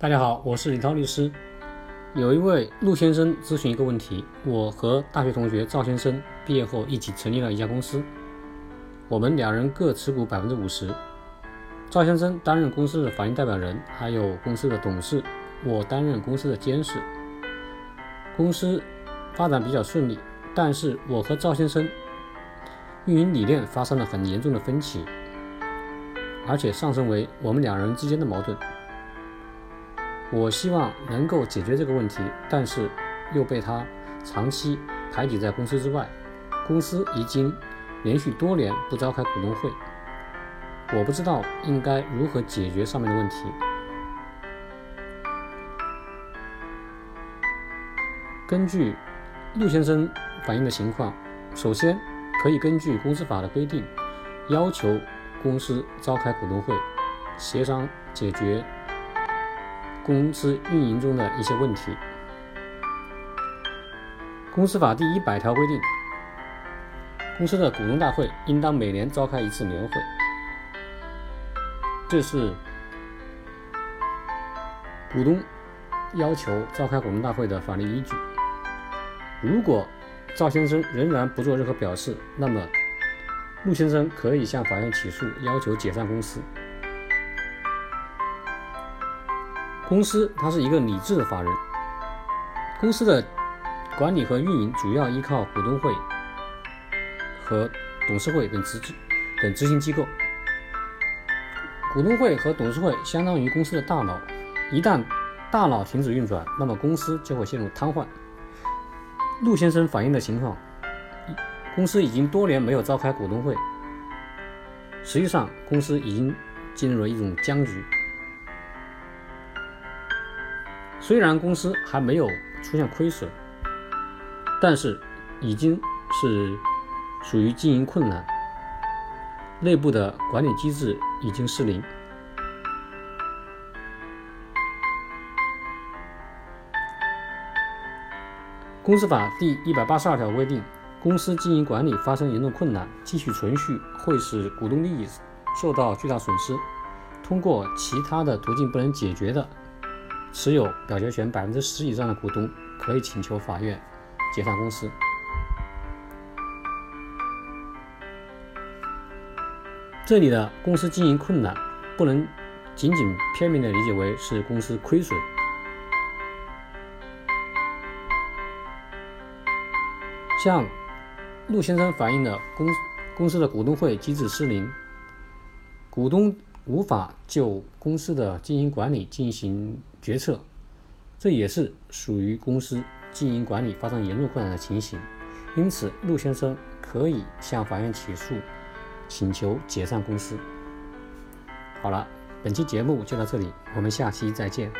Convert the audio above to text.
大家好，我是李涛律师。有一位陆先生咨询一个问题：我和大学同学赵先生毕业后一起成立了一家公司，我们两人各持股百分之五十。赵先生担任公司的法定代表人，还有公司的董事，我担任公司的监事。公司发展比较顺利，但是我和赵先生运营理念发生了很严重的分歧，而且上升为我们两人之间的矛盾。我希望能够解决这个问题，但是又被他长期排挤在公司之外。公司已经连续多年不召开股东会，我不知道应该如何解决上面的问题。根据陆先生反映的情况，首先可以根据公司法的规定，要求公司召开股东会，协商解决。公司运营中的一些问题。公司法第一百条规定，公司的股东大会应当每年召开一次年会，这是股东要求召开股东大会的法律依据。如果赵先生仍然不做任何表示，那么陆先生可以向法院起诉，要求解散公司。公司它是一个理智的法人，公司的管理和运营主要依靠股东会和董事会等执等执行机构。股东会和董事会相当于公司的大脑，一旦大脑停止运转，那么公司就会陷入瘫痪。陆先生反映的情况，公司已经多年没有召开股东会，实际上公司已经进入了一种僵局。虽然公司还没有出现亏损，但是已经是属于经营困难，内部的管理机制已经失灵。公司法第一百八十二条规定，公司经营管理发生严重困难，继续存续会使股东利益受到巨大损失，通过其他的途径不能解决的。持有表决权百分之十以上的股东可以请求法院解散公司。这里的公司经营困难不能仅仅片面的理解为是公司亏损。像陆先生反映的公公司的股东会机制失灵，股东。无法就公司的经营管理进行决策，这也是属于公司经营管理发生严重困难的情形。因此，陆先生可以向法院起诉，请求解散公司。好了，本期节目就到这里，我们下期再见。